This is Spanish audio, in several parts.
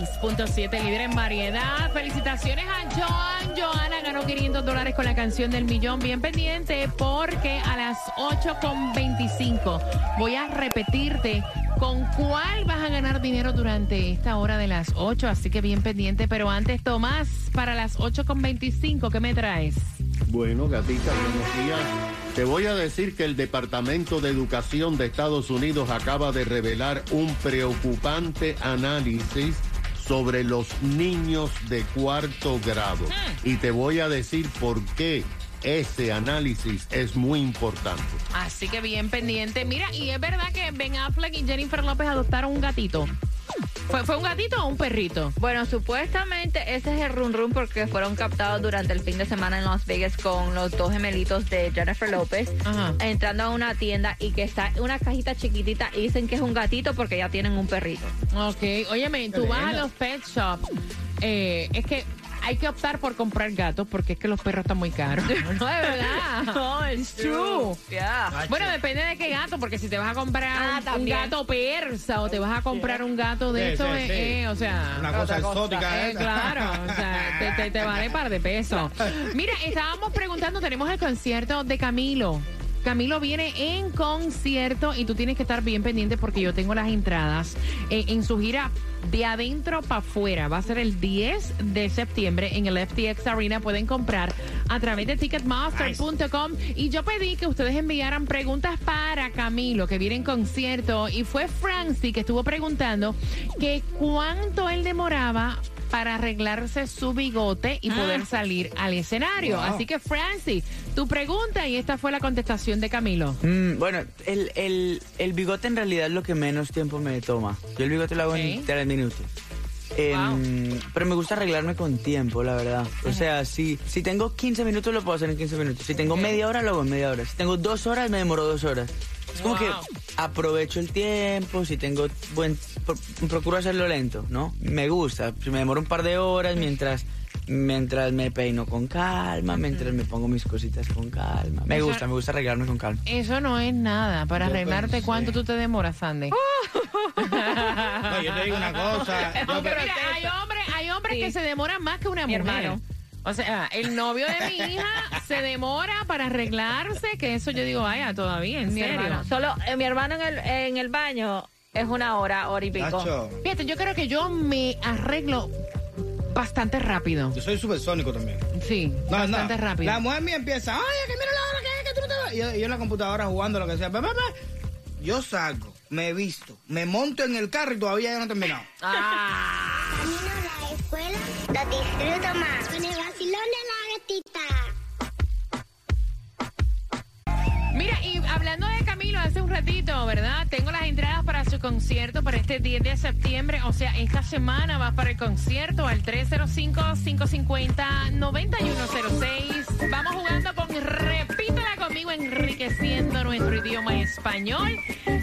106.7, líder en variedad. Felicitaciones a Joan. Joana ganó 500 dólares con la canción del millón. Bien pendiente porque a las 8.25 voy a repetirte con cuál vas a ganar dinero durante esta hora de las 8. Así que bien pendiente. Pero antes, Tomás, para las 8.25, ¿qué me traes? Bueno, gatita, buenos días. Te voy a decir que el Departamento de Educación de Estados Unidos acaba de revelar un preocupante análisis sobre los niños de cuarto grado. Y te voy a decir por qué ese análisis es muy importante. Así que bien pendiente. Mira, y es verdad que Ben Affleck y Jennifer López adoptaron un gatito. ¿Fue, fue un gatito o un perrito? Bueno, supuestamente ese es el run run porque fueron captados durante el fin de semana en Las Vegas con los dos gemelitos de Jennifer López Ajá. entrando a una tienda y que está en una cajita chiquitita y dicen que es un gatito porque ya tienen un perrito. Ok, óyeme, tú vas a los pet shops. eh, es que hay que optar por comprar gatos porque es que los perros están muy caros. no, es verdad. No, it's true. Yeah. Bueno, depende de qué gato, porque si te vas a comprar Ah, un- gato persa o te vas a comprar un gato de Sí, estos, sí, eh, sí. eh, o sea... Una cosa exótica, Eh, ¿eh? claro, o sea, te, te- te vale par de pesos. Mira, estábamos preguntando, tenemos el concierto de Camilo. Camilo viene en concierto y tú tienes que estar bien pendiente porque yo tengo las entradas eh, en su gira de adentro para afuera. Va a ser el 10 de septiembre en el FTX Arena. Pueden comprar a través de ticketmaster.com. Y yo pedí que ustedes enviaran preguntas para Camilo, que viene en concierto. Y fue Francie que estuvo preguntando que cuánto él demoraba para arreglarse su bigote y poder salir al escenario. Wow. Así que, Francie, tu pregunta y esta fue la contestación de Camilo. Mm, bueno, el, el, el bigote en realidad es lo que menos tiempo me toma. Yo el bigote lo hago en tres minutos. Em, Pero me gusta arreglarme con tiempo, la verdad. O sea, si, si tengo 15 minutos, lo puedo hacer en 15 minutos. Si tengo media hora, lo hago en media hora. Si tengo dos horas, me demoro dos horas. Es como Wow. que aprovecho el tiempo, si tengo buen... pro- procuro hacerlo lento, ¿no? Me gusta. Si me demoro un par de horas mientras... Mientras me peino con calma, mientras me pongo mis cositas con calma. Me gusta, me gusta arreglarme con calma. Eso no es nada. Para Yo arreglarte, pensé. ¿cuánto tú te demoras, Sandy? No, yo te digo una cosa. mira, hay hombres, hay hombres Sí. que se demoran más que una Mi mujer. hermano. O sea, el novio de mi hija se demora para arreglarse, que eso yo digo, vaya, todavía, en Mi serio. hermano. Solo eh, mi hermano en el, en el baño es una hora, hora y pico. Nacho, Fíjate, yo creo que yo me arreglo bastante rápido. yo soy supersónico también. Sí, No, bastante no. rápido. La mujer mía empieza, oye, que mira la hora que es, que tú no te vas. Y yo, en la computadora jugando lo que sea. Pa, pa, pa. Yo salgo, me visto, me monto en el carro y todavía ya no he terminado. Ah, Camino a la escuela, lo disfruto más. Mira, y hablando de Camilo hace un ratito, ¿verdad? Tengo las entradas para su concierto para este 10 de septiembre. O sea, esta semana va para el concierto al 305-550-9106. Vamos jugando con Repítela conmigo, enriqueciendo nuestro idioma español.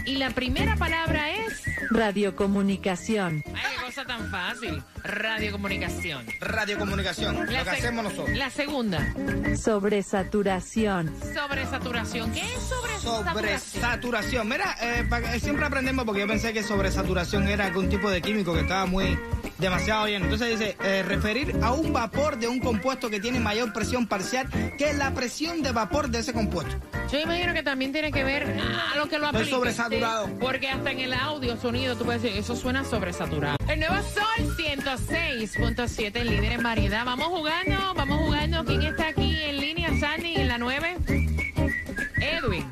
Y la primera palabra es... Radiocomunicación. Cosa tan fácil. Radiocomunicación. Radiocomunicación, lo que hacemos nosotros. La segunda, Sobresaturación. sobresaturación. ¿Qué es sobresaturación? Sobresaturación. Mira, eh, siempre aprendemos porque yo pensé que sobresaturación era algún tipo de químico que estaba muy demasiado lleno. Entonces dice, eh, referir a un vapor de un compuesto que tiene mayor presión parcial que la presión de vapor de ese compuesto. Yo imagino que también tiene que ver a lo que lo Estoy aplique. sobresaturado. Porque hasta en el audio, sonido, tú puedes decir, eso suena sobresaturado. El nuevo Sol 106.7, líder en variedad. Vamos jugando, vamos jugando. ¿Quién está aquí en línea, Sandy, en la 9? Edwin.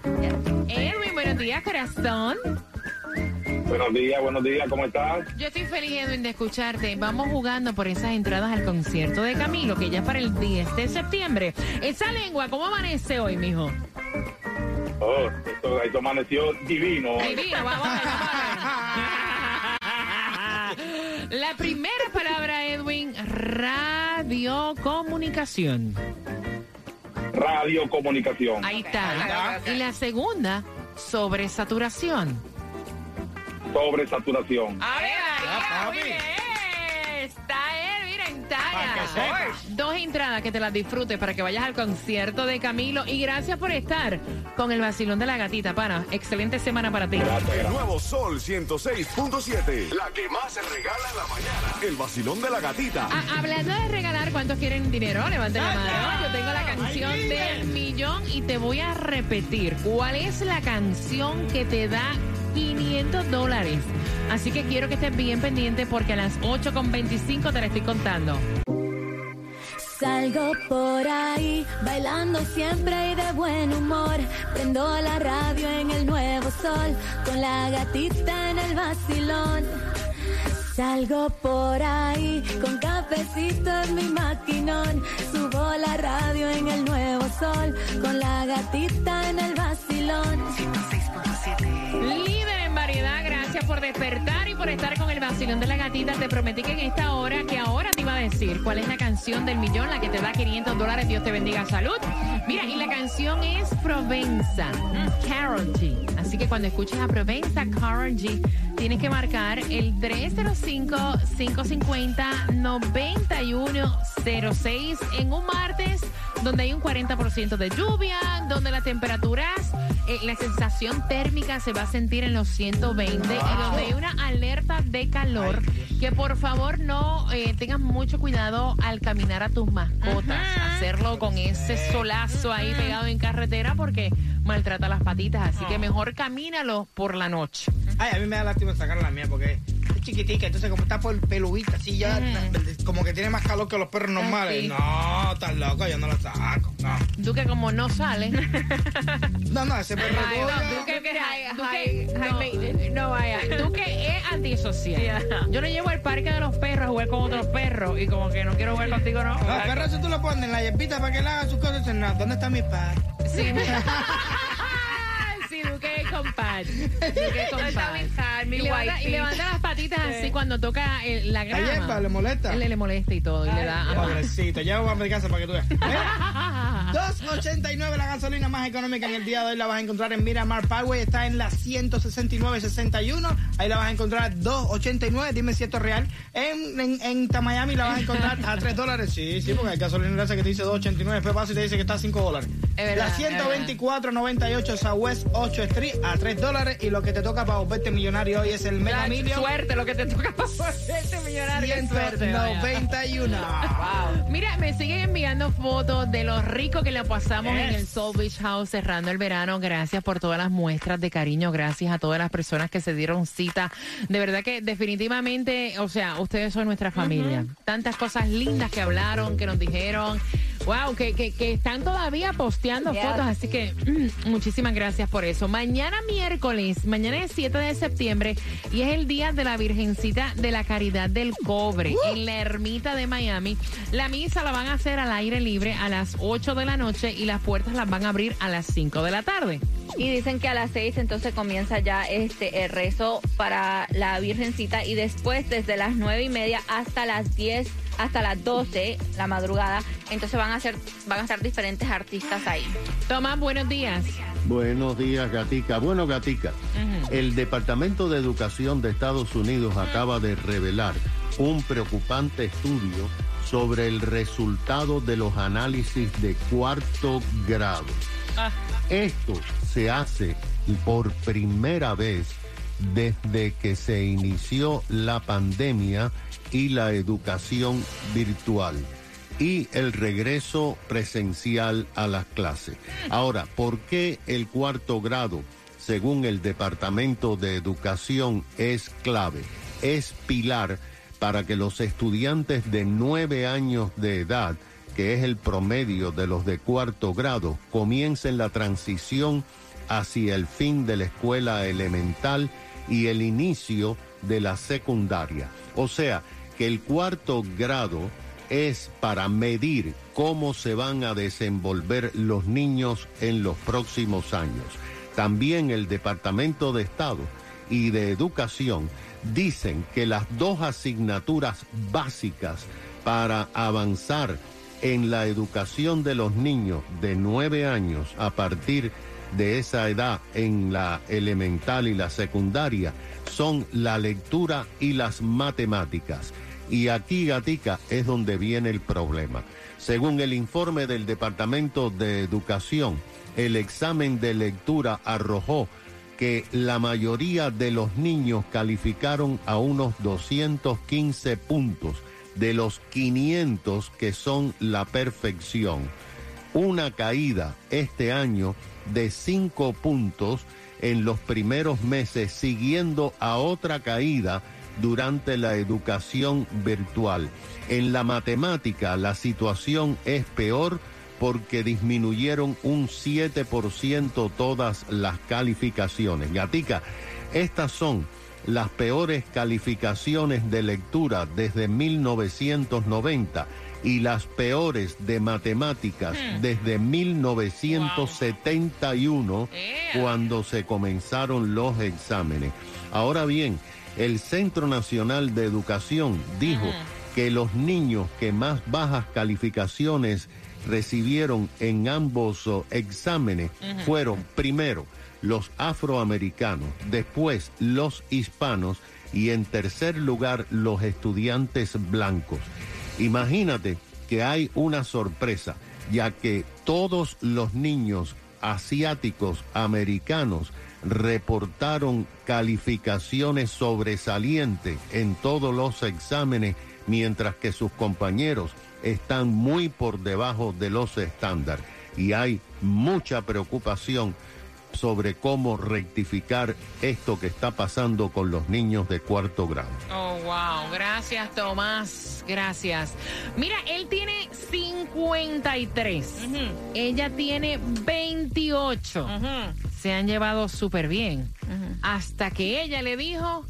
Edwin, buenos días, corazón. Buenos días, buenos días, ¿cómo estás? Yo estoy feliz, Edwin, de escucharte. Vamos jugando por esas entradas al concierto de Camilo, que ya es para el 10 de septiembre. Esa lengua, ¿cómo amanece hoy, mijo? Oh, esto, esto amaneció divino. Mira, vamos a ver, vamos a ver. La primera palabra, Edwin, radiocomunicación. Radiocomunicación. Ahí está. Y la segunda, sobresaturación. Sobresaturación. A ver, Ya, papi. muy bien. Está él, mira, en talla. Dos entradas que te las disfrutes para que vayas al concierto de Camilo. Y gracias por estar con el vacilón de la gatita, pana. Excelente semana para ti. Gracias, El nuevo Sol 106.7. La que más se regala en la mañana. El vacilón de la gatita. Ah, hablando de regalar, ¿cuántos quieren dinero? Levanten la mano. Yo tengo la canción del millón y te voy a repetir. ¿Cuál es la canción que te da 500 dólares? Así que quiero que estés bien pendiente porque a las 8.25 te la estoy contando. Salgo por ahí, bailando siempre y de buen humor. Prendo la radio en el nuevo sol, con la gatita en el vacilón. Salgo por ahí, con cafecito en mi maquinón. Subo la radio en el nuevo sol, con la gatita en el vacilón. Líder en variedad, gracias por despertar y por estar con el vacilón de la gatita. Te prometí que en esta hora, que ahora te iba a decir cuál es la canción del millón, la que te da 500 dólares. Dios te bendiga, salud. Mira, y la canción es Provenza, Carol G. Así que cuando escuches a Provenza, Carol G, tienes que marcar el 305-550-9106 en un martes donde hay un 40% de lluvia, donde las temperaturas, eh, la sensación térmica se va a sentir en los 120 y donde hay una alerta de calor. Que por favor no eh, tengas mucho cuidado al caminar a tus mascotas, hacerlo con ese solazo ahí pegado en carretera porque maltrata las patitas, así que mejor camínalo por la noche. Ay, a mí me da lástima sacar la mía porque es chiquitica, entonces como está por peludita, así ya como que tiene más calor que los perros normales. sí. No, estás loco, yo no la saco. No, Tú que como no sales. no, no ese perro Ay, no, tú que, tú que- no, no vaya, tú que es antisocial. Yo lo llevo al parque de los perros a jugar con otros perros y como que no quiero jugar contigo, ¿no? No, perro, si tú lo pones en la hierpita para que él haga sus cosas, no, ¿dónde está mi padre? Sí, sí, Duque compadre. Duque compadre. Y levanta, y levanta las patitas así cuando toca el- la La grama. hierba le molesta. Él le molesta y todo. Y le da. ajá. Pobrecito, ya vamos a mi casa para que tú veas. Mira, 2.89 la gasolina más económica en el día de hoy la vas a encontrar en Miramar Parkway, está en la 169.61, ahí la vas a encontrar 2.89, dime si esto es real. En, en, en Miami la vas a encontrar a 3 dólares, sí, sí, porque hay gasolina esa que te dice 2.89, después vas y te dice que está a 5 dólares. La es 124.98 Southwest 8 Street a 3 dólares y lo que te toca para volverte millonario hoy es el Mega Million. suerte, lo que te toca para hacerte millonario. qué suerte, vaya. 191. Mira, me siguen enviando fotos de lo rico que le pasamos en el Soul Beach House cerrando el verano. Gracias por todas las muestras de cariño. Gracias a todas las personas que se dieron cita. De verdad que definitivamente, o sea, ustedes son nuestra familia. Tantas cosas lindas que hablaron, que nos dijeron. Wow, que, que, que están todavía posteando fotos. Así que mm, muchísimas gracias por eso. Mañana miércoles, mañana es 7 de septiembre y es el día de la Virgencita de la Caridad del Cobre en la ermita de Miami. La misa la van a hacer al aire libre a las 8 de la noche y las puertas las van a abrir a las 5 de la tarde. Y dicen que a las seis entonces comienza ya este el rezo para la Virgencita y después desde las nueve y media hasta las 10, hasta las 12, la madrugada, entonces van a ser, van a estar diferentes artistas ahí. Tomás, buenos días. Buenos días, Gatica. Bueno, Gatica, el Departamento de Educación de Estados Unidos acaba de revelar un preocupante estudio sobre el resultado de los análisis de cuarto grado. Esto se hace por primera vez desde que se inició la pandemia y la educación virtual y el regreso presencial a las clases. Ahora, ¿por qué el cuarto grado, según el Departamento de Educación, es clave? Es pilar para que los estudiantes de nueve años de edad, que es el promedio de los de cuarto grado, comiencen la transición hacia el fin de la escuela elemental y el inicio de la secundaria. O sea, que el cuarto grado es para medir cómo se van a desenvolver los niños en los próximos años. También el Departamento de Estado y de Educación dicen que las dos asignaturas básicas para avanzar en la educación de los niños de 9 años a partir de esa edad en la elemental y la secundaria son la lectura y las matemáticas. Y aquí, Gatica, es donde viene el problema. Según el informe del Departamento de Educación, el examen de lectura arrojó que la mayoría de los niños calificaron a unos 215 puntos de los 500 que son la perfección. Una caída este año de 5 puntos en los primeros meses, siguiendo a otra caída durante la educación virtual. En la matemática la situación es peor porque disminuyeron un 7% todas las calificaciones. Gatica, estas son las peores calificaciones de lectura desde 1990 y las peores de matemáticas desde 1971 cuando se comenzaron los exámenes. Ahora bien, el Centro Nacional de Educación dijo que los niños que más bajas calificaciones recibieron en ambos oh, exámenes Ujú. fueron primero los afroamericanos, después los hispanos y en tercer lugar los estudiantes blancos. Imagínate que hay una sorpresa, ya que todos los niños asiáticos americanos reportaron calificaciones sobresalientes en todos los exámenes, mientras que sus compañeros están muy por debajo de los estándares. Y hay mucha preocupación sobre cómo rectificar esto que está pasando con los niños de cuarto grado. Oh, wow. Gracias, Tomás. Gracias. Mira, él tiene 53. Ella tiene 28. Se han llevado súper bien. Hasta que ella le dijo,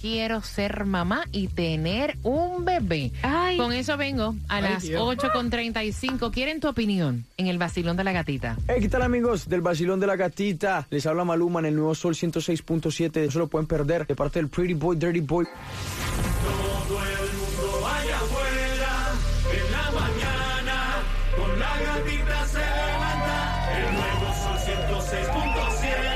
quiero ser mamá y tener un bebé. Con eso vengo a Ay, las Dios. 8.35. ¿Quieren tu opinión en el vacilón de la gatita? Hey, ¿qué tal amigos del Basilón de la Gatita? Les habla Maluma en el nuevo Sol 106.7. No se lo pueden perder de parte del Pretty Boy, Dirty Boy. Todo el mundo vaya afuera, en la mañana, con la gatita se levanta, el nuevo sol 106.7,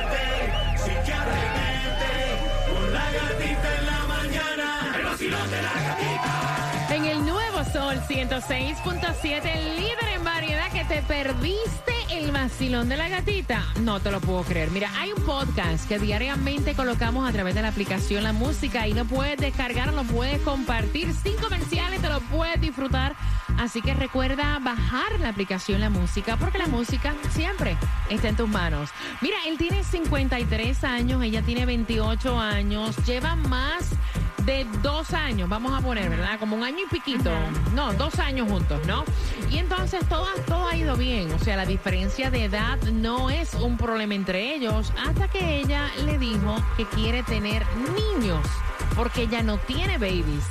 En el nuevo Sol 106.7, el líder en variedad que te perdiste el vacilón de la gatita. No te lo puedo creer. Mira, hay un podcast que diariamente colocamos a través de la aplicación La Música y lo puedes descargar, lo puedes compartir sin comerciales, te lo puedes disfrutar. Así que recuerda bajar la aplicación La Música porque la música siempre está en tus manos. Mira, él tiene 53 años, ella tiene 28 años, lleva más de dos años, vamos a poner, ¿verdad? Como un año y piquito. No, dos años juntos, ¿no? Y entonces todo, todo ha ido bien. O sea, la diferencia de edad no es un problema entre ellos hasta que ella le dijo que quiere tener niños porque ella no tiene babies.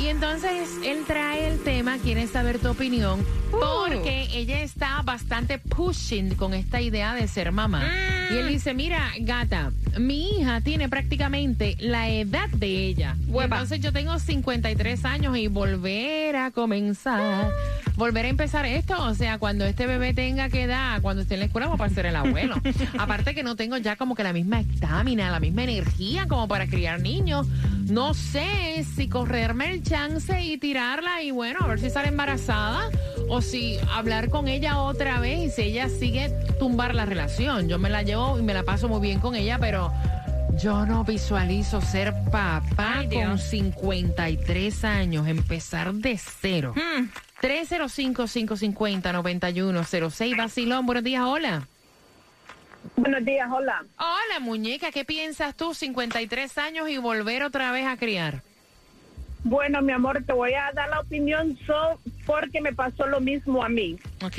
Y entonces él trae el tema, quiere saber tu opinión, porque ella está bastante pushing con esta idea de ser mamá. Y él dice, mira, gata, mi hija tiene prácticamente la edad de ella. Entonces yo tengo 53 años y volver a comenzar, volver a empezar esto, o sea, cuando este bebé tenga que edad, cuando esté en la escuela, va a ser el abuelo. Aparte que no tengo ya como que la misma estamina, la misma energía como para criar niños. No sé si correrme el chance y tirarla y bueno, a ver si sale embarazada o si hablar con ella otra vez y si ella sigue tumbar la relación. Yo me la llevo y me la paso muy bien con ella, pero yo no visualizo ser papá con 53 años, empezar de cero. 305-550-9106, Basilón, buenos días, hola. Buenos días, hola. Hola, muñeca, ¿qué piensas tú? 53 años y volver otra vez a criar. Bueno, mi amor, te voy a dar la opinión so, porque me pasó lo mismo a mí. Ok.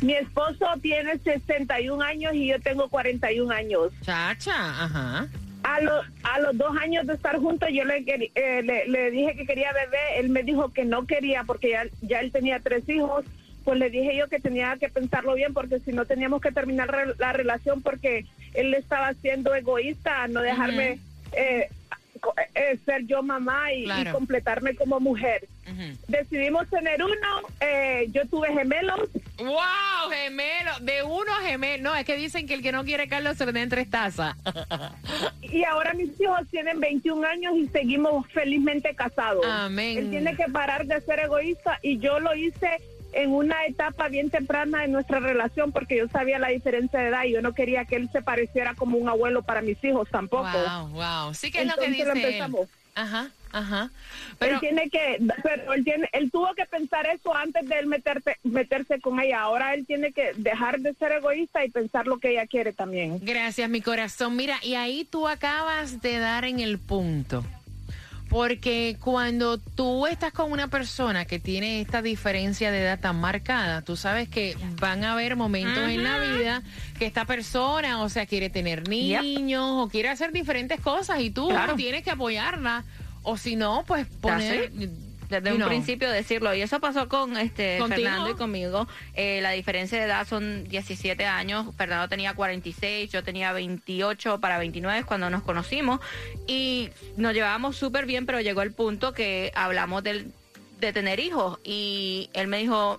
Mi esposo tiene 61 años y yo tengo 41 años. Chacha, ajá. A, lo- a los dos años de estar juntos, yo le, eh, le, le dije que quería bebé. Él me dijo que no quería porque ya, ya él tenía tres hijos. Pues le dije yo que tenía que pensarlo bien porque si no teníamos que terminar re- la relación porque él estaba siendo egoísta no dejarme eh, co- eh, ser yo mamá y, completarme como mujer. Decidimos tener uno, eh, yo tuve gemelos. ¡Wow! Gemelo. De uno gemelo. No, es que dicen que el que no quiere Carlos se le den tres tazas. Y ahora mis hijos tienen 21 años y seguimos felizmente casados. Amén. Él tiene que parar de ser egoísta y yo lo hice en una etapa bien temprana de nuestra relación porque yo sabía la diferencia de edad y yo no quería que él se pareciera como un abuelo para mis hijos tampoco. Wow, wow. Sí que es lo que Entonces lo dice él. empezamos. Ajá, ajá. Pero Pero él tiene que, pero él tiene, él tuvo que pensar eso antes de él meterte, meterse con ella. Ahora él tiene que dejar de ser egoísta y pensar lo que ella quiere también. Gracias, mi corazón. Mira, y ahí tú acabas de dar en el punto. Porque cuando tú estás con una persona que tiene esta diferencia de edad tan marcada, tú sabes que van a haber momentos en la vida que esta persona, o sea, quiere tener niños o quiere hacer diferentes cosas y tú Claro. tienes que apoyarla. O si no, pues poner... Desde un principio decirlo. Y eso pasó con este ¿Contigo? Fernando y conmigo. Eh, la diferencia de edad son 17 años. Fernando tenía 46, yo tenía 28 para 29 cuando nos conocimos. Y nos llevábamos súper bien, pero llegó el punto que hablamos del, de tener hijos. Y él me dijo,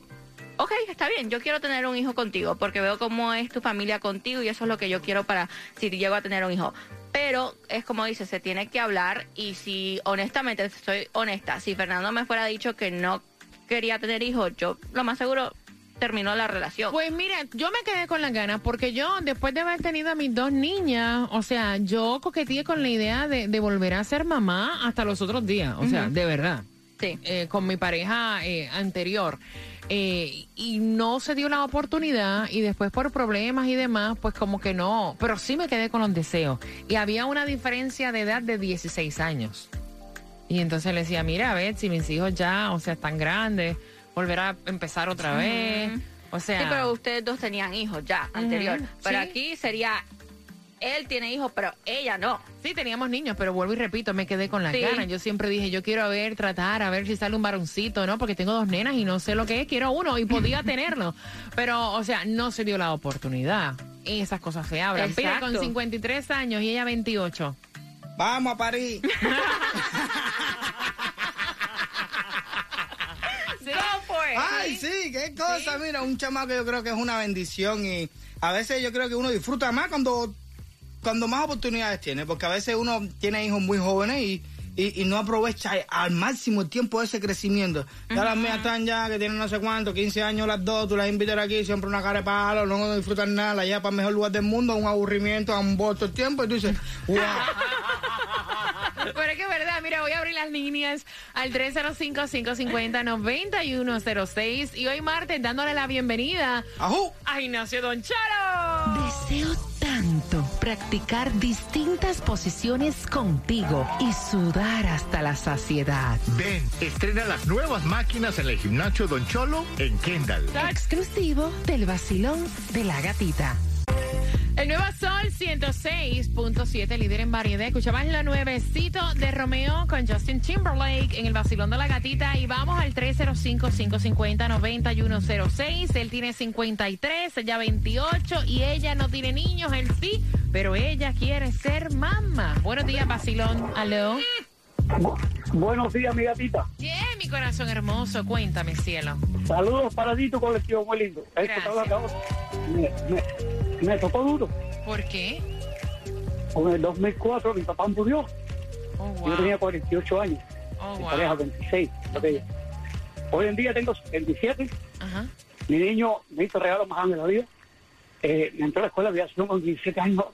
ok, está bien, yo quiero tener un hijo contigo porque veo cómo es tu familia contigo y eso es lo que yo quiero para si llego a tener un hijo. Pero es como dice, se tiene que hablar y si honestamente, soy honesta, si Fernando me fuera dicho que no quería tener hijos, yo lo más seguro terminó la relación. Pues mira, yo me quedé con las ganas porque yo, después de haber tenido a mis dos niñas, o sea, yo coqueteé con la idea de, de volver a ser mamá hasta los otros días, o sea, de verdad. Eh, con mi pareja eh, anterior. Eh, y no se dio la oportunidad y después por problemas y demás, pues como que no, pero sí me quedé con los deseos. Y había una diferencia de edad de 16 años. Y entonces le decía, mira, a ver, si mis hijos ya, o sea, están grandes, volver a empezar otra vez. O sea, sí, pero ustedes dos tenían hijos ya, anterior. Pero sí. aquí sería, él tiene hijos, pero ella no. Sí, teníamos niños, pero vuelvo y repito, me quedé con las Sí. ganas. Yo siempre dije, yo quiero a ver, tratar, a ver si sale un varoncito, ¿no? Porque tengo dos nenas y no sé lo que es, quiero uno y podía tenerlo. Pero, o sea, no se dio la oportunidad. Y esas cosas se hablan. Pide con Exacto. 53 años y ella 28. Vamos a París. Ay, sí, qué cosa. Mira, un chamaco yo creo que es una bendición y a veces yo creo que uno disfruta más cuando, cuando más oportunidades tiene, porque a veces uno tiene hijos muy jóvenes y, y, y no aprovecha al máximo el tiempo de ese crecimiento. Ya las mías están ya, que tienen no sé cuánto, 15 años las dos, tú las invitas aquí, siempre una cara de palo, no disfrutan nada, la llevas para el mejor lugar del mundo, un aburrimiento, a un bol todo el tiempo y tú dices, wow. Pero es que es verdad, mira, voy a abrir las líneas al 305-550-9106 y hoy martes dándole la bienvenida a Ignacio Don Charo. Practicar distintas posiciones contigo y sudar hasta la saciedad. Ven, estrena las nuevas máquinas en el gimnasio Don Cholo en Kendall. Exclusivo del vacilón de la gatita. El nuevo Sol 106.7, líder en variedad. Escuchabas la nuevecito de Romeo con Justin Timberlake en el vacilón de la gatita. Y vamos al 305-550-9106. Él tiene 53, ella 28 y ella no tiene niños, él sí, pero ella quiere ser mamá. Buenos días, vacilón. Aló. Buenos días, mi gatita. Bien, mi corazón hermoso. Cuéntame, cielo. Saludos para ti, tu colectivo muy lindo. Gracias. me, me, me tocó duro. ¿Por qué? En el 2004 mi papá murió. Oh, Yo tenía 48 años. Oh, mi wow. pareja 26. ok. Hoy en día tengo 27. Ajá. Mi niño me hizo regalo más grande de la vida. Eh, me entró a la escuela de aviación con 17 años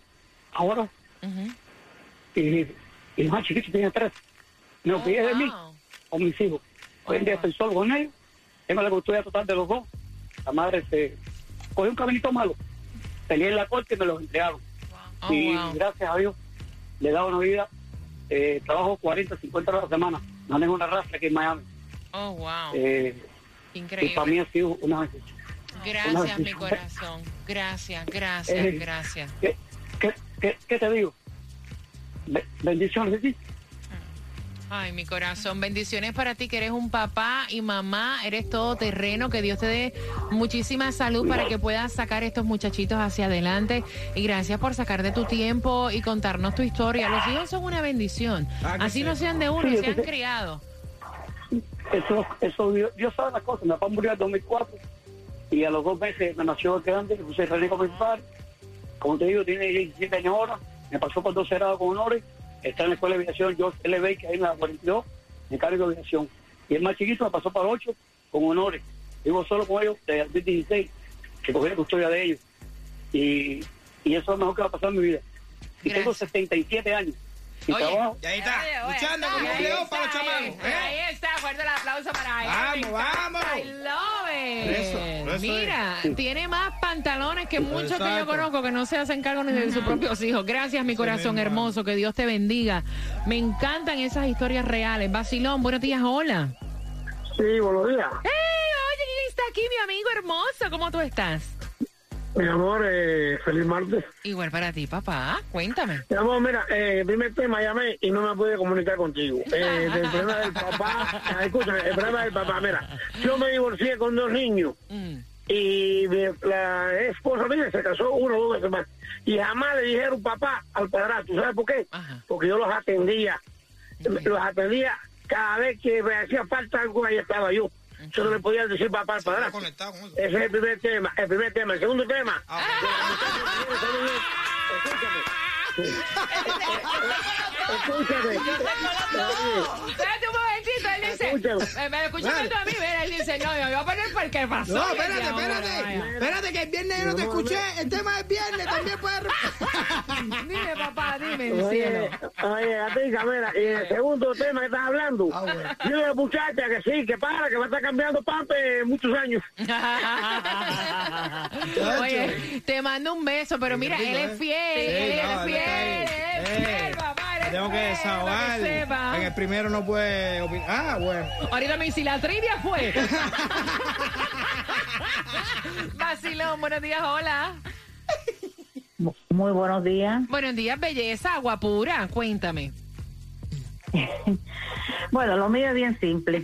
ahora. Y, y más chiquito tenía 3. Me Oh, olvidé de mí con mis hijos. Hoy en día estoy solo con ellos. Tengo la custodia total de los dos. La madre se cogió un caminito malo. Peleé en la corte y me los entregaron. Oh, y wow. gracias a Dios le he dado una vida. Eh, trabajo 40, 50 horas a la semana. Manejo una raza aquí en Miami. Oh, wow. Eh, y Increíble. para mí ha sido una bendición. Gracias, mi bendición. corazón. Gracias, gracias, Eh, gracias. ¿Qué, qué, qué, qué te digo? Be- bendiciones de ti. Ay, mi corazón, bendiciones para ti que eres un papá y mamá, eres todo terreno, que Dios te dé muchísima salud para que puedas sacar estos muchachitos hacia adelante y gracias por sacar de tu tiempo y contarnos tu historia. Los hijos son una bendición, Ah, así sí. no sean de uno que sé. criados. Eso, eso Dios, Dios sabe las cosas. Mi papá murió en 2004 y a los dos meses me nació el grande, puse René padre. Como te digo, tiene 17 años ahora, me pasó por 12 grados con honores, está en la escuela de aviación George LB, que hay en la 42, en cargo de aviación. Y el más chiquito me pasó para 8 con honores. Vivo solo con ellos desde el 2016, que cogí la custodia de ellos. Y, y eso es lo mejor que va a pasar en mi vida. Y tengo 77 años. Y Oye, trabajo. Y ahí está, luchando como un león para los chamacos. ¿eh? Fuerte el aplauso para él. Vamos, vamos. I love it. Eso, eso Mira, es. tiene más pantalones que muchos que yo Exacto. conozco que no se hacen cargo ni de sus propios hijos. Gracias, mi corazón hermoso. Que Dios te bendiga. Me encantan esas historias reales. Basilón, buenos días, hola. Sí, buenos días. ¡Hey! Oye, ¿quién está aquí, mi amigo hermoso? ¿Cómo tú estás? Mi amor, eh, feliz martes. Igual para ti, papá. Cuéntame. Mi amor, mira, eh, el primer tema llamé y no me pude comunicar contigo. Eh, del problema del papá, ah, escúchame, el problema del papá, mira, yo me divorcié con dos niños y mi- la esposa mía se casó uno o dos veces más y jamás le dijeron papá al padrastro, ¿sabes por qué? Porque yo los atendía, los atendía cada vez que me hacía falta algo, ahí estaba yo. Yo no le podía decir papá al padrastro. Ese es el primer tema, el primer tema. El segundo tema, Escúchame. Espérate un momentito, él dice. Escúchame. Me, me escuchaste tú a mí, mira, él dice, no, yo voy a poner por qué pasó. No, espérate, ya, bueno, espérate. Espérate que el viernes yo no te escuché. El tema del viernes también puede... Dime, papá, dime, Oye, cielo. oye, Gatica, mira, y el segundo tema que estás hablando, yo de muchacha que sí, que para, que va a estar cambiando pampe muchos años. Oye, te mando un beso, pero mira, él es fiel, Sí, él no, es fiel, él es fiel, papá, es Tengo que desahogar. que sepa. En el primero no puede opinar. Ah, bueno. Ahorita me dice, la trivia fue. Vacilón, buenos días, hola. Muy buenos días. Buenos días, belleza, agua pura, cuéntame. Bueno, lo mío es bien simple.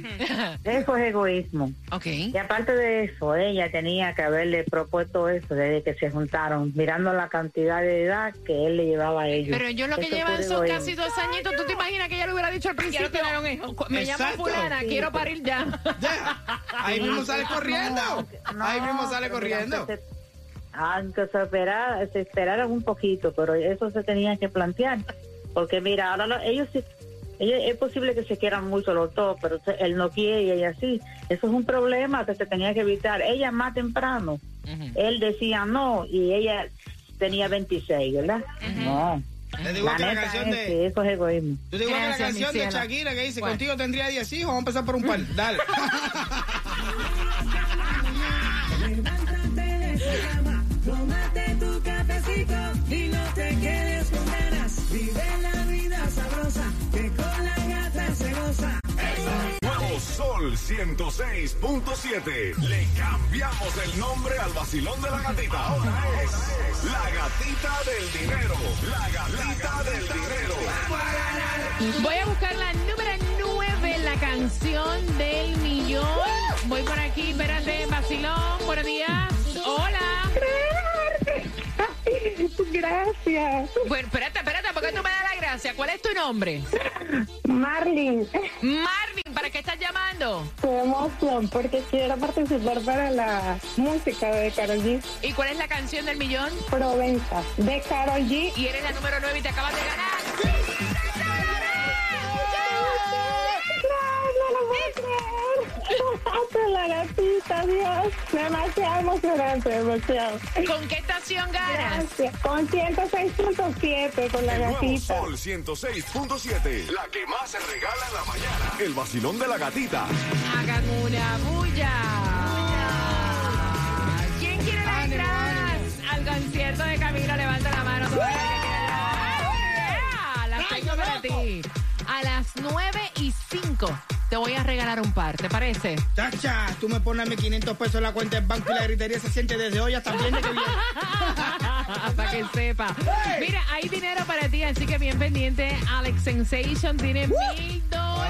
Eso es egoísmo. Ok. Y aparte de eso, ella tenía que haberle propuesto eso desde que se juntaron, mirando la cantidad de edad que él le llevaba a ellos. Pero ellos lo que Eso llevan son egoísmo. casi dos añitos. ¿Tú te imaginas que ella le hubiera dicho al principio? Quiero tener un hijo. Me llamo Exacto. fulana, Sí. quiero parir ya. Ahí mismo sale corriendo. Ahí mismo sale corriendo. Aunque se, esperara- se esperaran un poquito, pero eso se tenía que plantear. Porque mira, ahora lo- ellos sí- ellos- es posible que se quieran mucho los dos, pero él no quiere y ella sí. Eso es un problema que se tenía que evitar. Ella más temprano, él decía no y ella tenía 26, ¿verdad? No. Te digo La que la neta canción es de- que eso es egoísmo. Yo te digo que la Gracias, canción de. Shakira que dice, ¿Cuál? contigo tendría 10 hijos, vamos a empezar por un par. Dale. Sol 106.7. Le cambiamos el nombre al vacilón de la gatita. Ahora es la gatita del dinero. La gatita del dinero. Voy a buscar la número 9, la canción del millón. Voy por aquí, espérate, vacilón, buenos días. Hola. Gracias. Bueno, espérate, espérate, ¿por qué tú me das la gracia? ¿Cuál es tu nombre? Marlin. Marvin, ¿para qué estás llamando? Qué emoción, porque quiero participar para la música de Karol G. ¿Y cuál es la canción del millón? Provenza, de Karol G. Y eres la número 9 y te acabas de ganar. La gatita, Dios. Demasiado emocionante, demasiado. ¿Con qué estación ganas? Gracias. Con 106.7 con la El nuevo gatita. Sol 106.7. La que más se regala en la mañana. El vacilón de la gatita. Hagan una bulla. ¿Quién quiere las entradas al concierto de Camilo? Levanta la mano. todo Las tengo para ti. A las 9 y 5 te voy a regalar un par, ¿te parece? Chacha, tú me pones mis 500 pesos en la cuenta del banco y la gritería se siente desde hoy hasta el viernes que viene. para que sepa. Mira, hay dinero para ti, así que bien pendiente. Alex Sensation tiene mil dólares.